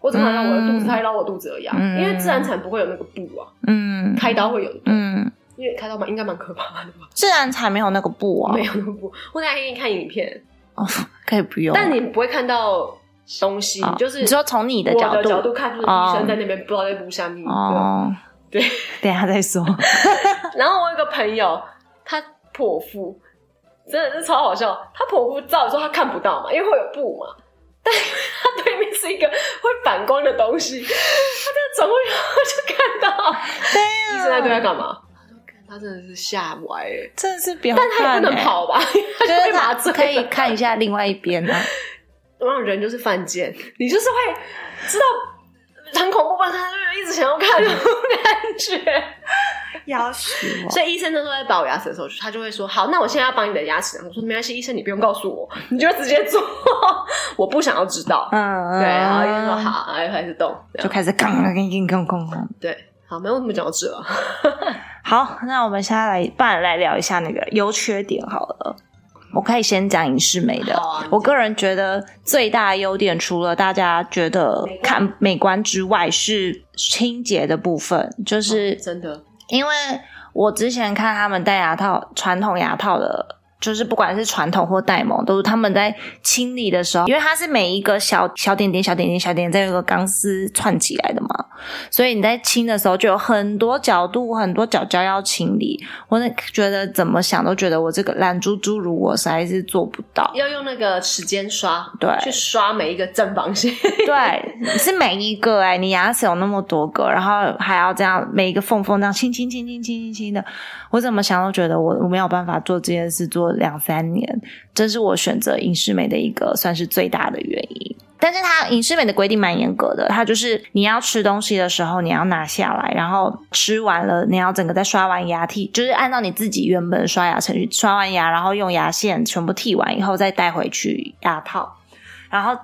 Speaker 2: 我只看到我的肚子，他捞我肚子而已。因为自然产不会有那个布啊，嗯，开刀会有，嗯，因为开刀蛮应该蛮可怕的吧？
Speaker 1: 自然产没有那个布啊，
Speaker 2: 没有那个布。我等下给你看影片。
Speaker 1: 哦，可以不用，
Speaker 2: 但你不会看到东西，就是
Speaker 1: 你说从你的角
Speaker 2: 度角度看，就是医生在那边不知道在录下面。哦，对，
Speaker 1: 等下再说。
Speaker 2: 然后我有个朋友，他剖腹，真的是超好笑。他剖腹照的时候他看不到嘛，因为会有布嘛，但他对面是一个会反光的东西，他就转过去就看到。
Speaker 1: 对
Speaker 2: 呀，医生在对他干嘛？他真的是吓歪，
Speaker 1: 真的是不要
Speaker 2: 但他也不能跑吧？
Speaker 1: 就是他可以看一下另外一边啊。
Speaker 2: 让人就是犯贱，你就是会知道很恐怖吧？他就一直想要看那种感觉，
Speaker 1: 要死我！
Speaker 2: 所以医生那时候在拔我牙齿的时候，他就会说：“好，那我现在要拔你的牙齿。”我说：“没关系，医生你不用告诉我，你就直接做，我不想要知道。”嗯，对。然后医生说：“好。”然后开始动，
Speaker 1: 就开始刚刚刚刚刚刚，
Speaker 2: 对。好，没有那么讲这。
Speaker 1: 好，那我们现在来，不然来聊一下那个优缺点好了。我可以先讲影视美的。我个人觉得最大的优点，除了大家觉得看美观之外，是清洁的部分。就是
Speaker 2: 真的，
Speaker 1: 因为我之前看他们戴牙套，传统牙套的。就是不管是传统或戴蒙，都是他们在清理的时候，因为它是每一个小小点点、小点点、小点点，在一个钢丝串起来的嘛，所以你在清的时候就有很多角度、很多角角要清理。我那觉得怎么想都觉得我这个懒猪猪如果实在是做不到，
Speaker 2: 要用那个时间刷，
Speaker 1: 对，
Speaker 2: 去刷每一个正方形，
Speaker 1: 对，是每一个哎，你牙齿有那么多个，然后还要这样每一个缝缝这样清清清清清清清的，我怎么想都觉得我我没有办法做这件事做。两三年，这是我选择影视美的一个算是最大的原因。但是它影视美的规定蛮严格的，它就是你要吃东西的时候，你要拿下来，然后吃完了，你要整个再刷完牙剔，就是按照你自己原本刷牙程序，刷完牙，然后用牙线全部剃完以后再带回去牙套，然后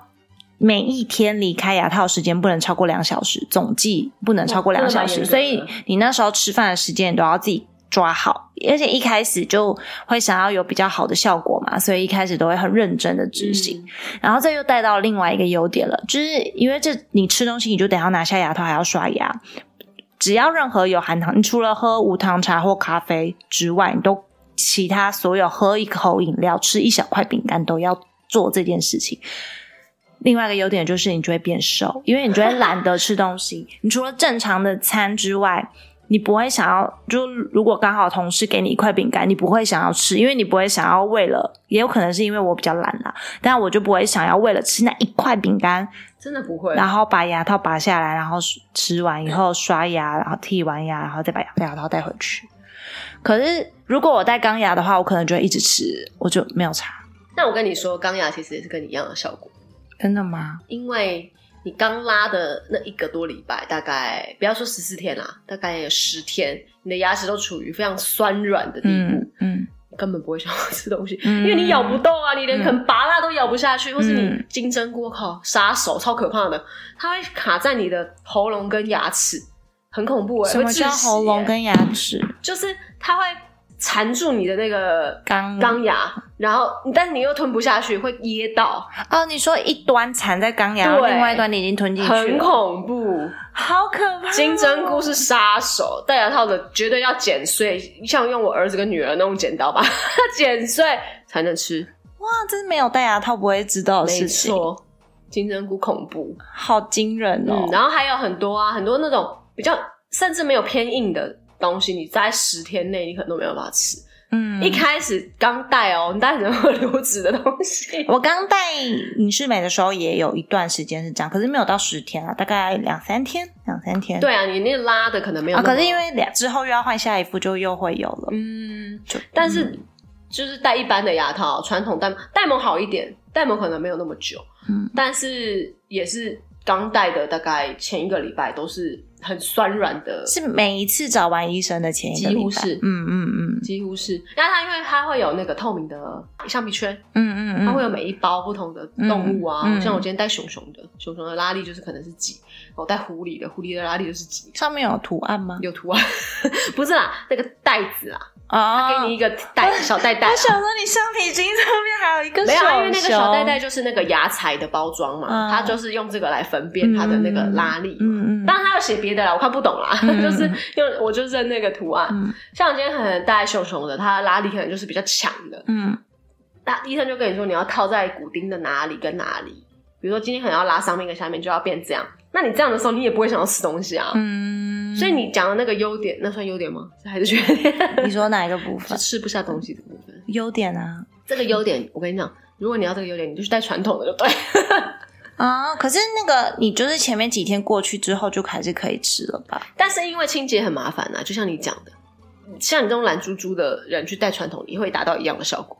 Speaker 1: 每一天离开牙套时间不能超过两小时，总计不能超过两小时，所以你那时候吃饭的时间都要自己。抓好，而且一开始就会想要有比较好的效果嘛，所以一开始都会很认真的执行。然后这又带到另外一个优点了，就是因为这你吃东西你就得要拿下牙套，还要刷牙。只要任何有含糖，你除了喝无糖茶或咖啡之外，你都其他所有喝一口饮料、吃一小块饼干都要做这件事情。另外一个优点就是你就会变瘦，因为你就会懒得吃东西。你除了正常的餐之外。你不会想要，就如果刚好同事给你一块饼干，你不会想要吃，因为你不会想要为了，也有可能是因为我比较懒啦，但我就不会想要为了吃那一块饼干，
Speaker 2: 真的不会，
Speaker 1: 然后把牙套拔下来，然后吃完以后刷牙，然后剔完牙，然后再把牙套带回去。可是如果我戴钢牙的话，我可能就会一直吃，我就没有差。
Speaker 2: 那我跟你说，钢牙其实也是跟你一样的效果，
Speaker 1: 真的吗？
Speaker 2: 因为你刚拉的那一个多礼拜，大概不要说十四天啦，大概有十天，你的牙齿都处于非常酸软的地步，嗯，根本不会想要吃东西，因为你咬不动啊，你连啃拔辣都咬不下去，或是你金针菇靠杀手超可怕的，它会卡在你的喉咙跟牙齿，很恐怖哎，
Speaker 1: 什么叫喉咙跟牙齿？
Speaker 2: 就是它会。缠住你的那个
Speaker 1: 钢
Speaker 2: 钢牙，然后但是你又吞不下去，会噎到。
Speaker 1: 哦，你说一端缠在钢牙，另外一端你已经吞进去，
Speaker 2: 很恐怖，
Speaker 1: 好可怕。
Speaker 2: 金针菇是杀手，戴牙套的绝对要剪碎，像用我儿子跟女儿那种剪刀把它 剪碎才能吃。
Speaker 1: 哇，这是没有戴牙套不会知道的事情。
Speaker 2: 没错，金针菇恐怖，
Speaker 1: 好惊人哦。
Speaker 2: 然后还有很多啊，很多那种比较甚至没有偏硬的。东西你在十天内你可能都没有办法吃。嗯，一开始刚带哦，你带什么流质的东西。
Speaker 1: 我刚带隐适美的时候也有一段时间是这样，可是没有到十天啊，大概两三天，两三天。
Speaker 2: 对啊，你那拉的可能没有。
Speaker 1: 啊，可是因为两之后又要换下一副，就又会有了。
Speaker 2: 嗯，就但是就是戴一般的牙套，传统戴戴蒙好一点，戴蒙可能没有那么久。嗯，但是也是刚戴的，大概前一个礼拜都是。很酸软的，
Speaker 1: 是每一次找完医生的前一个
Speaker 2: 几乎是，嗯嗯嗯，几乎是。那它因为它会有那个透明的橡皮圈，嗯嗯嗯，它会有每一包不同的动物啊，像我今天带熊熊的，熊熊的拉力就是可能是几，我带狐狸的，狐狸的拉力就是几。
Speaker 1: 上面有图案吗？
Speaker 2: 有图案，不是啦，那个袋子啦。啊！给你一个袋小袋袋。
Speaker 1: 我想说，你橡皮筋上面还有一个
Speaker 2: 没有，因为那个小袋袋就是那个牙材的包装嘛，它就是用这个来分辨它的那个拉力。嗯嗯。当然，它有写别的啦，我看不懂啦，就是用我就认那个图案。像我今天可能带熊熊的，它拉力可能就是比较强的。嗯。那医生就跟你说，你要套在骨钉的哪里跟哪里。比如说今天可能要拉上面跟下面，就要变这样。那你这样的时候，你也不会想要吃东西啊。嗯。所以你讲的那个优点，那算优点吗？还是缺点？
Speaker 1: 你说哪一个部分？
Speaker 2: 吃不下东西的部分。
Speaker 1: 优点啊，
Speaker 2: 这个优点，我跟你讲，如果你要这个优点，你就去带传统的就对。
Speaker 1: 啊，可是那个你就是前面几天过去之后，就还是可以吃了吧？
Speaker 2: 但是因为清洁很麻烦啊，就像你讲的，像你这种懒猪猪的人去带传统，你会达到一样的效果。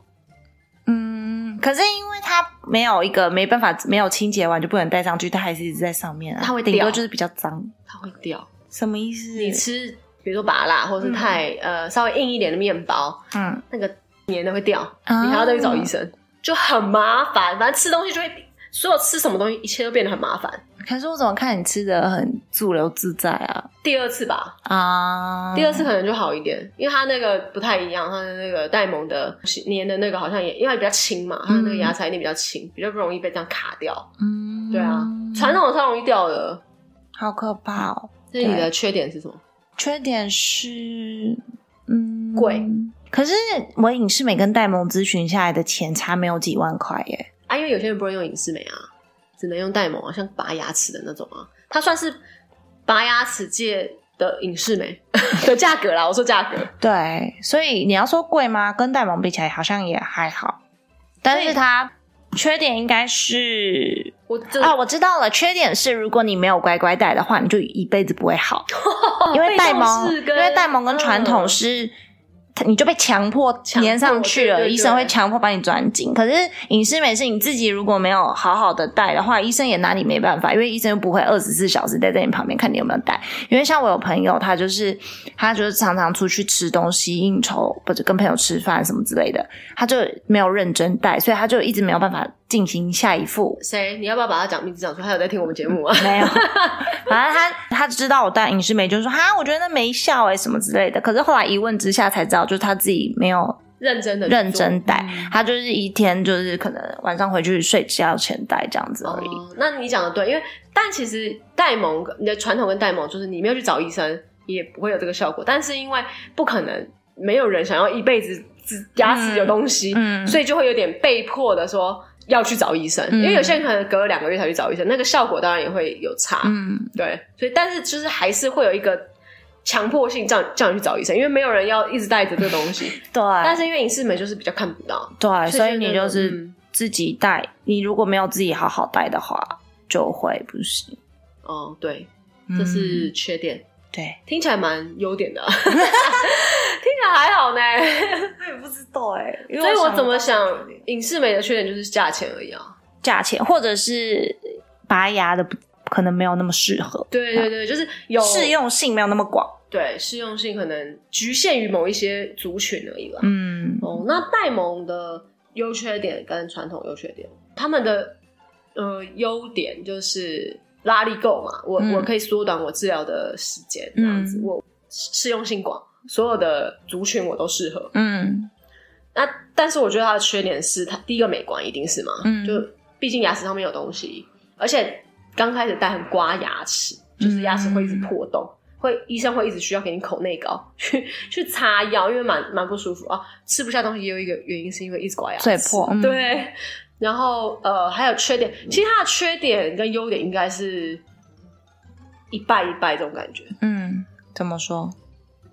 Speaker 1: 嗯可是因为它没有一个没办法没有清洁完就不能带上去，它还是一直在上面啊。
Speaker 2: 它会
Speaker 1: 顶多就是比较脏，
Speaker 2: 它会掉。
Speaker 1: 什么意思？
Speaker 2: 你吃比如说拔辣或者是太呃稍微硬一点的面包，嗯，那个粘的会掉，你还要再去找医生，就很麻烦。反正吃东西就会。所有吃什么东西，一切都变得很麻烦。
Speaker 1: 可是我怎么看你吃的很自由自在啊？
Speaker 2: 第二次吧，啊，第二次可能就好一点，因为它那个不太一样，它的那个戴蒙的粘的那个好像也因为比较轻嘛，它那个牙齿一定比较轻，比较不容易被这样卡掉。嗯，对啊，传统的超容易掉的，
Speaker 1: 好可怕哦。
Speaker 2: 那你的缺点是什么？
Speaker 1: 缺点是，嗯，
Speaker 2: 贵。
Speaker 1: 可是我影视美跟戴蒙咨询下来的钱差没有几万块耶。
Speaker 2: 啊，因为有些人不能用影视美啊，只能用戴蒙啊，像拔牙齿的那种啊，它算是拔牙齿界的影视美 的价格啦。我说价格，
Speaker 1: 对，所以你要说贵吗？跟戴蒙比起来，好像也还好。但是它缺点应该是我啊，我知道了，缺点是如果你没有乖乖戴的话，你就一辈子不会好，因为戴蒙，因为戴蒙跟传统是。你就被强迫粘上去了，医生会强迫把你转紧。可是隐适美是你自己如果没有好好的戴的话，医生也拿你没办法，因为医生又不会二十四小时待在你旁边看你有没有戴。因为像我有朋友，他就是他就是常常出去吃东西应酬，或者跟朋友吃饭什么之类的，他就没有认真戴，所以他就一直没有办法。进行下一副
Speaker 2: 谁？你要不要把他讲名字讲出来？他有在听我们节目吗？
Speaker 1: 没有，反正他他知道我戴隐适美，就是说哈，我觉得那没效哎，什么之类的。可是后来一问之下才知道，就是他自己没有
Speaker 2: 认真的
Speaker 1: 认真带，他就是一天就是可能晚上回去睡觉前带这样子而已。
Speaker 2: 那你讲的对，因为但其实戴蒙你的传统跟戴蒙，就是你没有去找医生也不会有这个效果。但是因为不可能没有人想要一辈子只牙齿有东西，所以就会有点被迫的说。要去找医生，因为有些人可能隔了两个月才去找医生，那个效果当然也会有差。嗯，对，所以但是就是还是会有一个强迫性叫叫你去找医生，因为没有人要一直带着这个东西。
Speaker 1: 对，
Speaker 2: 但是因为影视美就是比较看不到，
Speaker 1: 对，所以你就
Speaker 2: 嗯
Speaker 1: 是自己带。你如果没有自己好好带的话，就会不行。
Speaker 2: 哦，对，这是
Speaker 1: 嗯
Speaker 2: 缺点，
Speaker 1: 对，
Speaker 2: 听起来蛮优点的，听起来还好呢。
Speaker 1: 我也不知道哎、
Speaker 2: 所以我怎么想，影视美的缺点就是价钱而已啊。
Speaker 1: 价钱，或者是拔牙的不可能没有那么适合，
Speaker 2: 对对对，就是有
Speaker 1: 适用性没有那么广。
Speaker 2: 对适用性可能局限于某一些族群而已啦。
Speaker 1: 嗯，
Speaker 2: 哦，那戴蒙的优缺点跟传统优缺点，他们的呃优点就是拉力够嘛，我、
Speaker 1: 嗯。
Speaker 2: 我可以缩短我治疗的时间，这样子，
Speaker 1: 嗯。
Speaker 2: 我适用性广，所有的族群我都适合。
Speaker 1: 嗯。
Speaker 2: 那但是我觉得它的缺点是，它第一个美观一定是嘛，
Speaker 1: 嗯。
Speaker 2: 就毕竟牙齿上面有东西，而且刚开始戴很刮牙齿，就是牙齿会一直破洞。会医生会一直需要给你口内膏 去去擦药，因为蛮蛮不舒服啊。吃不下东西也有一个原因是因为一直刮牙齿，
Speaker 1: 嘴破嗯
Speaker 2: 对。然后呃还有缺点，其实它的缺点跟优点应该是一半一半这种感觉，
Speaker 1: 嗯，怎么说？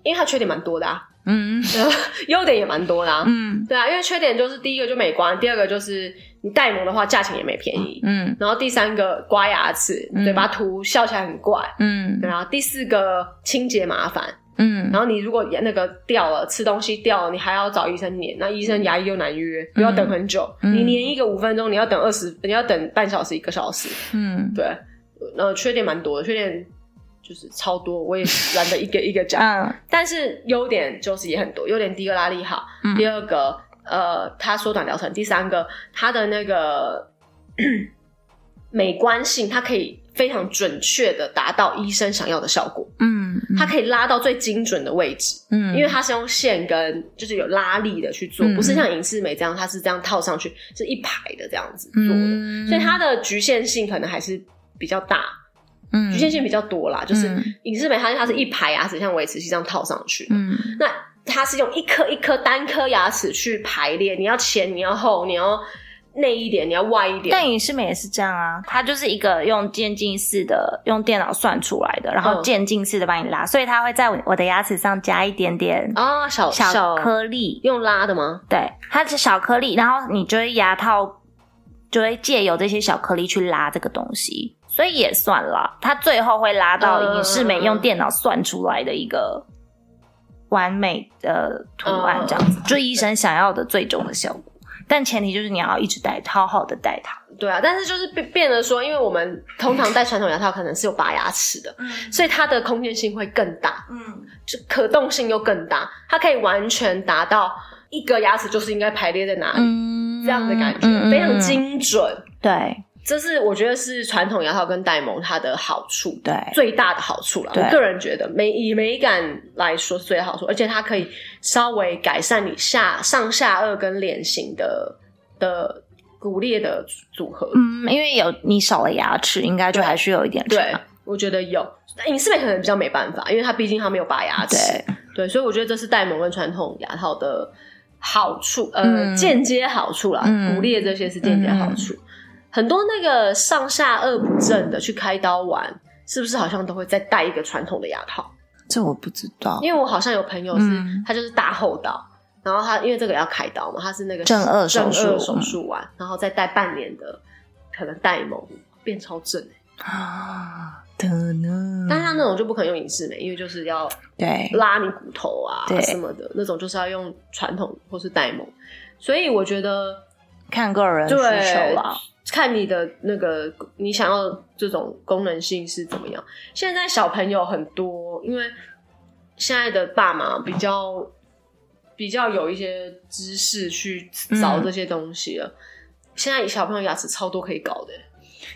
Speaker 2: 因为它缺点蛮多的啊，
Speaker 1: 嗯
Speaker 2: 优点也蛮多的啊。
Speaker 1: 嗯
Speaker 2: 对啊，因为缺点就是第一个就美观，第二个就是你戴膜的话价钱也没便宜，
Speaker 1: 嗯。
Speaker 2: 然后第三个刮牙齿，
Speaker 1: 嗯。
Speaker 2: 嘴巴涂笑起来很怪，
Speaker 1: 嗯。
Speaker 2: 对啊，第四个清洁麻烦，
Speaker 1: 嗯，
Speaker 2: 然后你如果那个掉了，吃东西掉了，你还要找医生粘，那医生牙医又难约，又要等很久，
Speaker 1: 嗯。
Speaker 2: 你粘一个五分钟，你要等二十，你要等半小时一个小时，
Speaker 1: 嗯。
Speaker 2: 对，呃，缺点蛮多的，缺点就是超多，我也 懒得一个一个讲。
Speaker 1: 嗯。
Speaker 2: 但是优点就是也很多，优点第一个拉力好，
Speaker 1: 嗯。
Speaker 2: 第二个呃它缩短疗程，第三个它的那个 美观性，它可以非常准确的达到医生想要的效果，
Speaker 1: 嗯，
Speaker 2: 它可以拉到最精准的位置，
Speaker 1: 嗯，
Speaker 2: 因为它是用线跟就是有拉力的去做，
Speaker 1: 嗯。
Speaker 2: 不是像影视美这样，它是这样套上去，是一排的这样子做的，
Speaker 1: 嗯。
Speaker 2: 所以它的局限性可能还是比较大。
Speaker 1: 嗯。
Speaker 2: 局限性比较多啦，就是
Speaker 1: 嗯。
Speaker 2: 影视美它它是一排牙齿像维持器这样套上去的，
Speaker 1: 嗯。
Speaker 2: 那它是用一颗一颗单颗牙齿去排列，你要前，你要后，你要内一点，你要外一点。
Speaker 1: 但影视美也是这样啊，它就是一个用渐进式的，用电脑算出来的，然后
Speaker 2: 嗯
Speaker 1: 渐进式的帮你拉，所以它会在我我的牙齿上加一点点
Speaker 2: 啊，小
Speaker 1: 小颗粒，
Speaker 2: 用拉的吗？
Speaker 1: 对，它是小颗粒，然后你就会牙套就会借由这些小颗粒去拉这个东西，所以也算了，它最后会拉到
Speaker 2: 嗯
Speaker 1: 影视美用电脑算出来的一个完美的图案，这样子，就医生想要的最终的效果。但前提就是你要一直戴，好好的戴它。
Speaker 2: 对啊，但是就是变变得说，因为我们通常戴传统牙套可能是有拔牙齿的，
Speaker 1: 嗯
Speaker 2: 所以它的空间性会更大，
Speaker 1: 嗯
Speaker 2: 就可动性又更大，它可以完全达到一个牙齿就是应该排列在哪里、
Speaker 1: 嗯
Speaker 2: 这样的感觉，
Speaker 1: 嗯
Speaker 2: 非常。精准。
Speaker 1: 对
Speaker 2: 这是我觉得是传统牙套跟戴蒙它的好处，
Speaker 1: 对，
Speaker 2: 最大的好处
Speaker 1: 了。
Speaker 2: 我个人觉得美以美感来说是最好处，而且它可以稍微改善你下上下颚跟脸型的的骨裂的组合。
Speaker 1: 嗯，因为有你少了牙齿，应该就还是有一点差
Speaker 2: 对，我觉得有。影视美可能比较没办法，因为它毕竟它没有拔牙齿。
Speaker 1: 对，
Speaker 2: 对，所以我觉得这是戴蒙跟传统牙套的好处，呃，
Speaker 1: 嗯
Speaker 2: 间接好处啦。
Speaker 1: 嗯
Speaker 2: 骨裂这些是间接好处。很多那个上下颚不正的去开刀完，是不是好像都会再戴一个传统的牙套？
Speaker 1: 这我不知道。
Speaker 2: 因为我好像有朋友是，
Speaker 1: 嗯
Speaker 2: 他就是大后刀，然后他因为这个要开刀嘛，他是那个
Speaker 1: 正颚手术
Speaker 2: 正颚手术完，然后再戴半年的可能戴蒙变超正、欸
Speaker 1: 啊，的呢？
Speaker 2: 但是他那种就不可能用隐适美，因为就是要
Speaker 1: 对
Speaker 2: 拉你骨头啊什么的那种，就是要用传统或是戴蒙。所以我觉得
Speaker 1: 看个人需求啦。
Speaker 2: 看你的那个你想要这种功能性是怎么样。现在小朋友很多，因为现在的爸妈比较比较有一些知识去找这些东西了。现在小朋友牙齿超多可以搞的，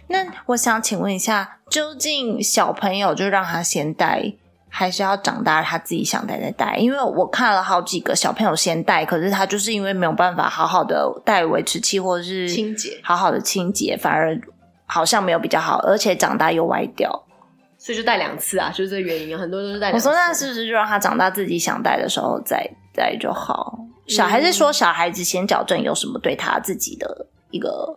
Speaker 1: 那我想请问一下，究竟小朋友就让他先戴，还是要长大他自己想戴再戴？因为我看了好几个小朋友先戴，可是他就是因为没有办法好好的戴维持器，或者是
Speaker 2: 清洁
Speaker 1: 好好的清洁，反而好像没有比较好，而且长大又歪掉。
Speaker 2: 所以就戴两次啊，就是这个原因啊，很多都是戴两次。
Speaker 1: 我说那是不是就让他长大自己想戴的时候再戴就好？小孩子说小孩子先矫正有什么对他自己的一个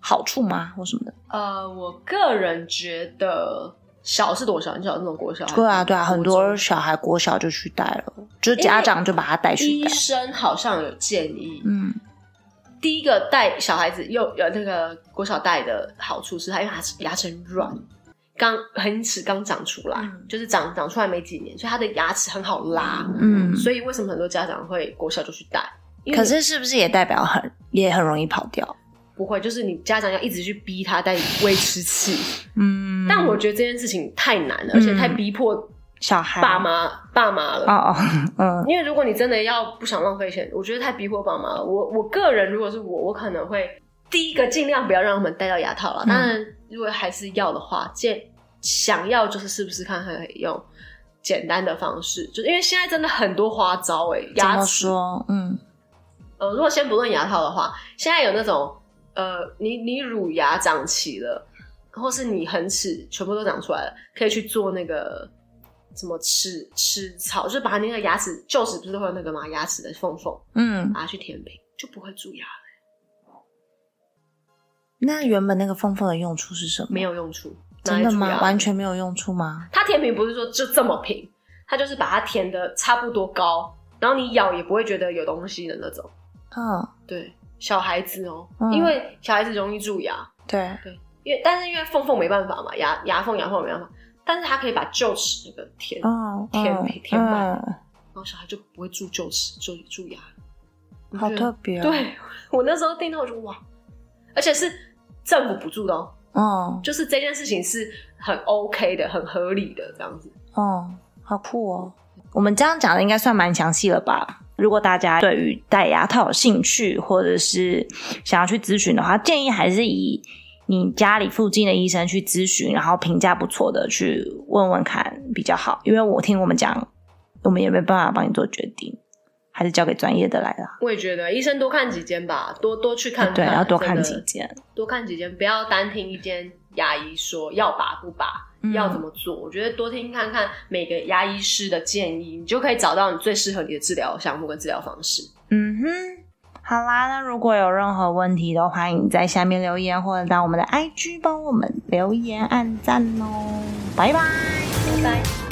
Speaker 1: 好处吗？或什么的？
Speaker 2: 呃，我个人觉得小是多小？你晓得那种国小？
Speaker 1: 对啊，对啊，很多小孩国小就去带了，就是家长就把他带去。
Speaker 2: 医生好像有建议，嗯，第一个带小孩子又有那个国小带的好处是，他因为牙牙齿很软，刚恒齿刚长出来，就是长长出来没几年，所以他的牙齿很好拉，嗯，所以为什么很多家长会国小就去带？
Speaker 1: 可是是不是也代表很也很容易跑掉？
Speaker 2: 不会，就是你家长要一直去逼他带维持器，嗯。但我觉得这件事情太难了，而且太逼迫
Speaker 1: 小孩、
Speaker 2: 爸妈、爸妈了。哦哦，嗯。因为如果你真的要不想浪费钱，我觉得太逼迫爸妈了。我我个人如果是我，我可能会第一个尽量不要让他们戴到牙套了。当然，如果还是要的话，见想要就是试不试看，可以用简单的方式，就是因为现在真的很多花招哎，牙齿，嗯。呃，如果先不论牙套的话，现在有那种。呃，你你乳牙长齐了，或是你恒齿全部都长出来了，可以去做那个什么齿齿槽，就是把那个牙齿臼齿不是会有那个嘛？牙齿的缝缝，嗯，把它去填平，就不会蛀牙了。
Speaker 1: 那原本那个缝缝的用处是什么？
Speaker 2: 没有用处，
Speaker 1: 真的吗？完全没有用处吗？
Speaker 2: 它填平不是说就这么平，它就是把它填的差不多高，然后你咬也不会觉得有东西的那种。嗯，对。小孩子哦，因为小孩子容易蛀牙，
Speaker 1: 对。
Speaker 2: 对，因为但是因为缝缝没办法嘛，牙牙缝牙缝没办法，但是他可以把臼齿那个填填填满，然后小孩就不会蛀臼齿，蛀蛀牙。
Speaker 1: 好特别，哦。
Speaker 2: 对我那时候听到我就哇，而且是政府补助的哦，哦，就是这件事情是很 OK 的，很合理的这样子，
Speaker 1: 哦，好酷哦，我们这样讲的应该算蛮详细了吧？如果大家对于戴牙套有兴趣，或者是想要去咨询的话，建议还是以你家里附近的医生去咨询，然后评价不错的去问问看比较好。因为我听我们讲，我们也没办法帮你做决定，还是交给专业的来啦。
Speaker 2: 我也觉得医生多看几间吧，多多去看，
Speaker 1: 对，要多看几间，
Speaker 2: 多看几间，不要单听一间牙医说要拔不拔。要怎么做？我觉得多听看看每个牙医师的建议，你就可以找到你最适合你的治疗项目跟治疗方式。
Speaker 1: 嗯哼，好啦，那如果有任何问题，都欢迎在下面留言，或者到我们的 IG 帮我们留言、按赞哦。拜拜，
Speaker 2: 拜拜。